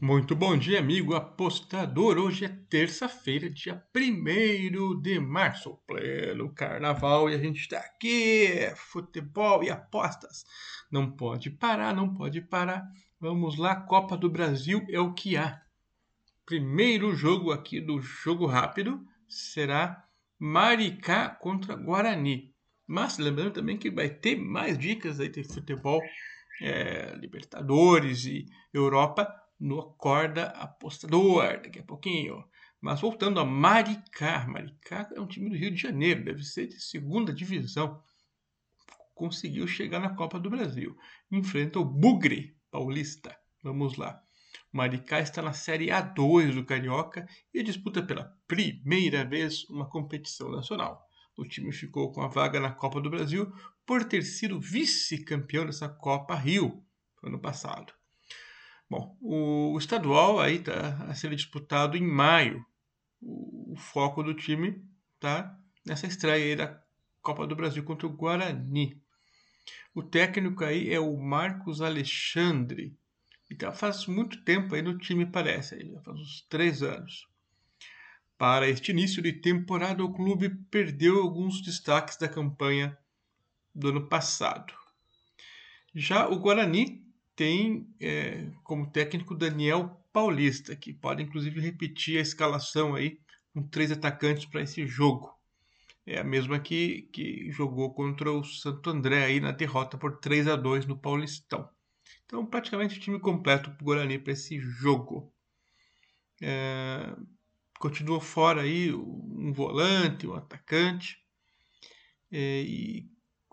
Muito bom dia, amigo apostador. Hoje é terça-feira, dia 1 de março, pleno carnaval, e a gente está aqui. Futebol e apostas. Não pode parar, não pode parar. Vamos lá, Copa do Brasil é o que há. Primeiro jogo aqui do jogo rápido será Maricá contra Guarani. Mas lembrando também que vai ter mais dicas aí de futebol, é, Libertadores e Europa no Acorda Apostador, daqui a pouquinho. Mas voltando a Maricá. Maricá é um time do Rio de Janeiro, deve ser de segunda divisão. Conseguiu chegar na Copa do Brasil. Enfrenta o Bugre Paulista. Vamos lá. Maricá está na Série A2 do Carioca e disputa pela primeira vez uma competição nacional. O time ficou com a vaga na Copa do Brasil por ter sido vice-campeão dessa Copa Rio ano passado. Bom, o, estadual aí está a ser disputado em maio. O, foco do time tá nessa estreia aí da Copa do Brasil contra o Guarani. O técnico aí é o Marcos Alexandre. E tá faz muito tempo aí no time, parece. Aí, já faz uns três anos. Para este início de temporada, o clube perdeu alguns destaques da campanha do ano passado. Já o Guarani tem é, como técnico Daniel Paulista, que pode inclusive repetir a escalação aí com três atacantes para esse jogo. É a mesma que, que jogou contra o Santo André aí na derrota por 3 a 2 no Paulistão. Então, praticamente o time completo para o Guarani para esse jogo. É, continua fora aí um volante, um atacante. É, e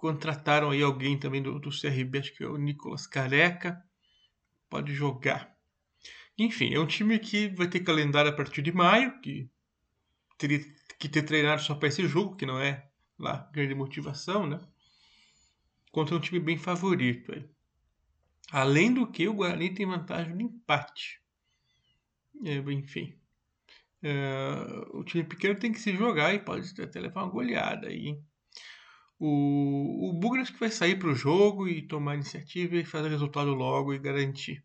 Contrataram aí alguém também do, do CRB, acho que é o Nicolas Careca. Pode jogar. Enfim, é um time que vai ter calendário a partir de maio, que teria que ter treinado só para esse jogo, que não é lá grande motivação, né? Contra um time bem favorito. Aí. Além do que, o Guarani tem vantagem de empate. É, enfim. É, o time pequeno tem que se jogar e pode até levar uma goleada aí, hein? O, o Bugras que vai sair para o jogo e tomar iniciativa e fazer resultado logo e garantir.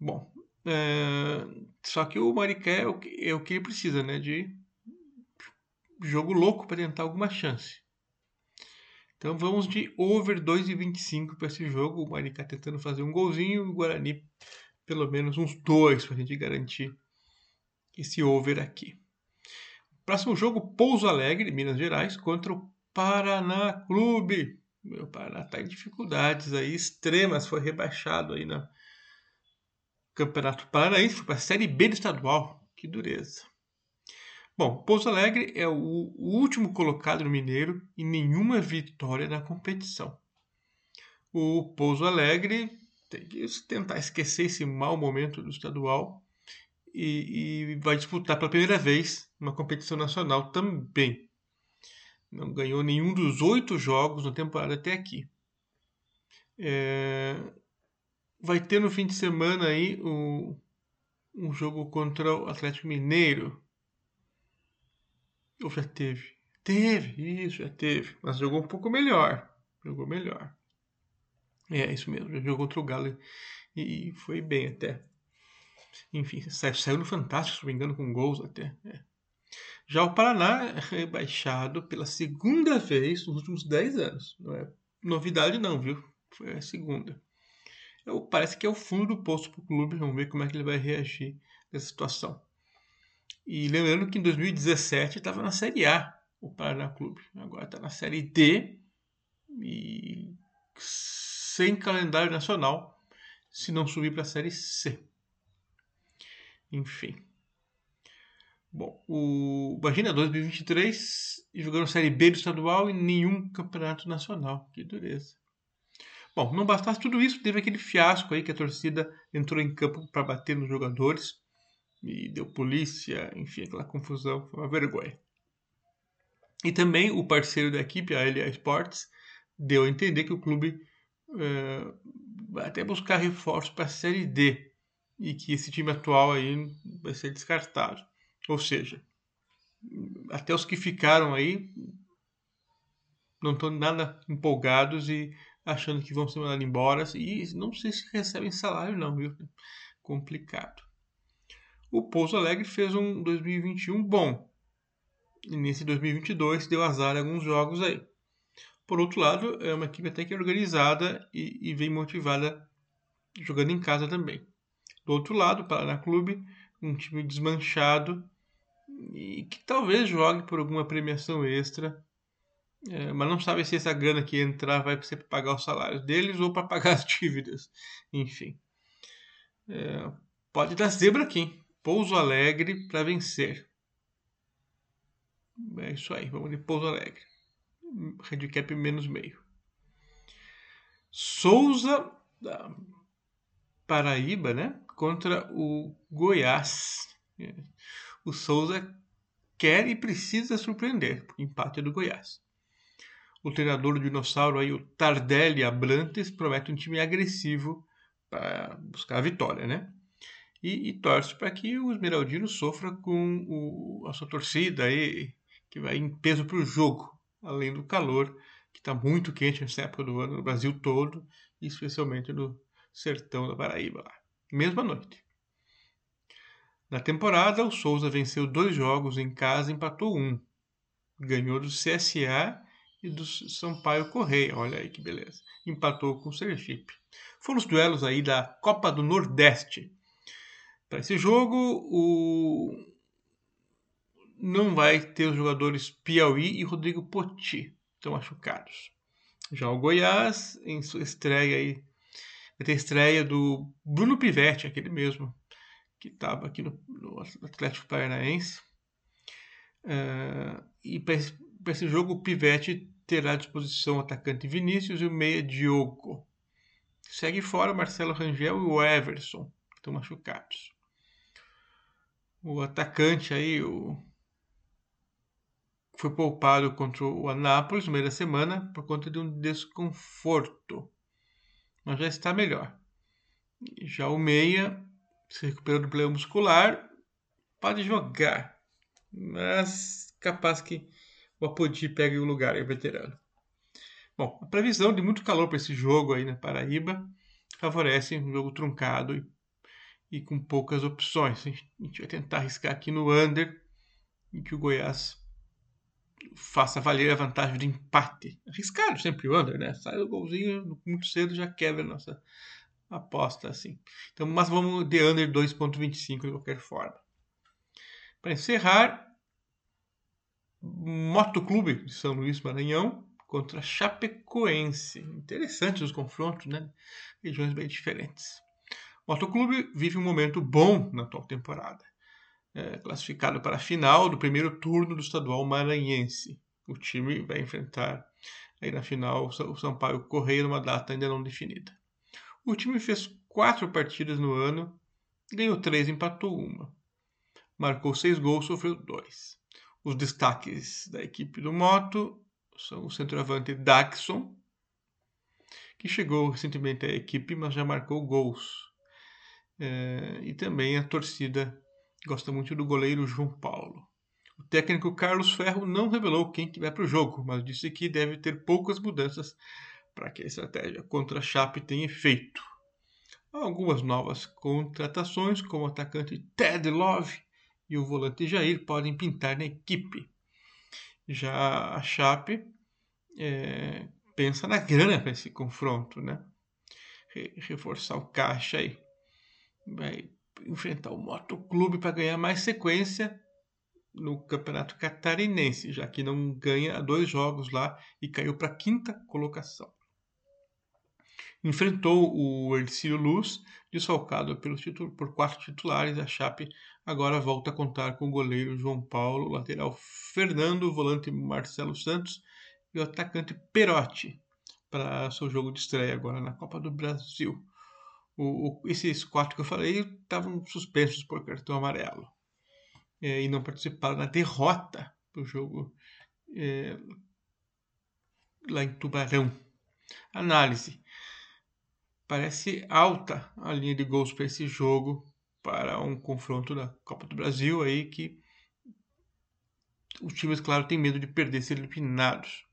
Bom, é, só que o Maricé é o, que, é o que ele precisa, né? De jogo louco para tentar alguma chance. Então vamos de over 2,25 para esse jogo. O Maricá tentando fazer um golzinho o Guarani pelo menos uns dois para a gente garantir esse over aqui. Próximo jogo, Pouso Alegre, Minas Gerais, contra o Paraná Clube. Meu Paraná está em dificuldades aí extremas, foi rebaixado aí no Campeonato Paranaense, foi para a Série B do estadual. Que dureza. Bom, Pouso Alegre é o, o último colocado no Mineiro e nenhuma vitória na competição. O Pouso Alegre tem que tentar esquecer esse mau momento do estadual e, e vai disputar pela primeira vez uma competição nacional também. Não ganhou nenhum dos oito jogos na temporada até aqui. É... Vai ter no fim de semana aí o... um jogo contra o Atlético Mineiro. Ou já teve? Teve, isso, já teve. Mas jogou um pouco melhor. Jogou melhor. É, isso mesmo. Já jogou contra o Galo e foi bem até. Enfim, saiu, saiu no Fantástico, se não me engano, com gols até. É. Já o Paraná é rebaixado pela segunda vez nos últimos 10 anos. Não é novidade não, viu? Foi a segunda. Eu, parece que é o fundo do poço para o clube. Vamos ver como é que ele vai reagir nessa situação. E lembrando que em 2017 estava na Série A o Paraná Clube. Agora está na Série D e sem calendário nacional se não subir para a Série C. Enfim. Bom, o imagina 2023 jogando Série B do estadual e nenhum campeonato nacional. Que dureza. Bom, não bastasse tudo isso, teve aquele fiasco aí que a torcida entrou em campo para bater nos jogadores e deu polícia, enfim, aquela confusão, foi uma vergonha. E também o parceiro da equipe, a LA Sports, deu a entender que o clube é, vai até buscar reforço para a Série D e que esse time atual aí vai ser descartado. Ou seja, até os que ficaram aí não estão nada empolgados e achando que vão ser mandados embora. E não sei se recebem salário, não, viu? complicado. O Pouso Alegre fez um 2021 bom. E nesse 2022 deu azar em alguns jogos aí. Por outro lado, é uma equipe até que organizada e, e vem motivada jogando em casa também. Do outro lado, o Paraná Clube, um time desmanchado e que talvez jogue por alguma premiação extra, é, mas não sabe se essa grana que entrar vai ser para pagar os salários deles ou para pagar as dívidas. Enfim, é, pode dar zebra aqui. Pouso Alegre para vencer. É isso aí, vamos de Pouso Alegre. Handicap menos meio. Souza, da Paraíba, né? Contra o Goiás. O Souza quer e precisa surpreender, porque empate é do Goiás. O treinador do dinossauro aí, o Tardelli Abrantes, promete um time agressivo para buscar a vitória, né? E, e torce para que o Esmeraldino sofra com o, a sua torcida aí, que vai em peso para o jogo, além do calor, que está muito quente nessa época do ano no Brasil todo, especialmente no sertão da Paraíba lá. Mesma noite. Na temporada, o Souza venceu dois jogos em casa e empatou um. Ganhou do CSA e do Sampaio Correia. Olha aí que beleza. Empatou com o Sergipe. Foram os duelos aí da Copa do Nordeste. Para esse jogo, o... não vai ter os jogadores Piauí e Rodrigo Poti, estão machucados. Já o Goiás, em sua estreia aí, vai ter estreia do Bruno Pivetti, aquele mesmo, que estava aqui no, no, Atlético Paranaense. Uh, e para esse, jogo, o Pivetti terá à disposição o atacante Vinícius e o meia Diogo. Segue fora Marcelo Rangel e o Everson, que estão machucados. O atacante aí, o foi poupado contra o Anápolis no meio da semana por conta de um desconforto, mas já está melhor. Já o meia se recuperou do problema muscular, pode jogar, mas capaz que o Apodi pegue o lugar, é veterano. Bom, a previsão de muito calor para esse jogo aí na Paraíba favorece um jogo truncado e, e com poucas opções. A gente, a gente, vai tentar arriscar aqui no under em que o Goiás faça valer a vantagem de empate. Arriscado sempre o under, né? Sai o golzinho muito cedo já quebra a nossa aposta assim. Então, mas vamos de under 2.25 de qualquer forma. Para encerrar, Motoclube de São Luís Maranhão contra Chapecoense. Interessantes os confrontos, né? Regiões bem diferentes. Motoclube vive um momento bom na atual temporada. É, classificado para a final do primeiro turno do estadual maranhense. O time vai enfrentar aí na final o Sampaio Correia numa data ainda não definida. O time fez quatro partidas no ano, ganhou três, empatou uma. Marcou seis gols, sofreu dois. Os destaques da equipe do Moto são o centroavante Daxon, que chegou recentemente à equipe, mas já marcou gols. É, e também a torcida gosta muito do goleiro João Paulo. O técnico Carlos Ferro não revelou quem que vai para o jogo, mas disse que deve ter poucas mudanças para que a estratégia contra a Chape tenha efeito. Algumas novas contratações, como o atacante Ted Love e o volante Jair podem pintar na equipe. Já a Chape é, pensa na grana para esse confronto, né? reforçar o caixa aí. Vai enfrentar o Motoclube para ganhar mais sequência no Campeonato Catarinense, já que não ganha dois jogos lá e caiu para a quinta colocação enfrentou o Ercílio Luz, desfalcado pelos por quatro titulares. A Chape agora volta a contar com o goleiro João Paulo, lateral Fernando, volante Marcelo Santos e o atacante Perotti para seu jogo de estreia agora na Copa do Brasil. O, o, esses quatro que eu falei estavam suspensos por cartão amarelo é, e não participaram da derrota do jogo é, lá em Tubarão. Análise parece alta a linha de gols para esse jogo, para um confronto da Copa do Brasil aí que os times, claro, têm medo de perder ser eliminados.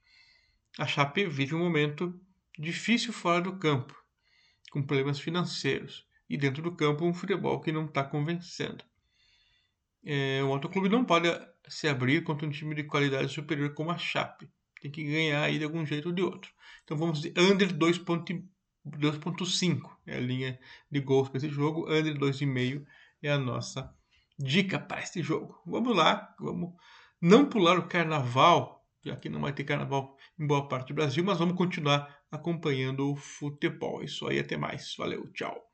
A Chape vive um momento difícil fora do campo, com problemas financeiros, e dentro do campo um futebol que não está convencendo. É, o outro clube não pode se abrir contra um time de qualidade superior como a Chape. Tem que ganhar aí de algum jeito ou de outro. Então vamos de under 2.5 é a linha de gols para esse jogo. Under 2,5 é a nossa dica para este jogo. Vamos lá, vamos não pular o carnaval, já que não vai ter carnaval em boa parte do Brasil, mas vamos continuar acompanhando o futebol. Isso aí, até mais. Valeu, tchau.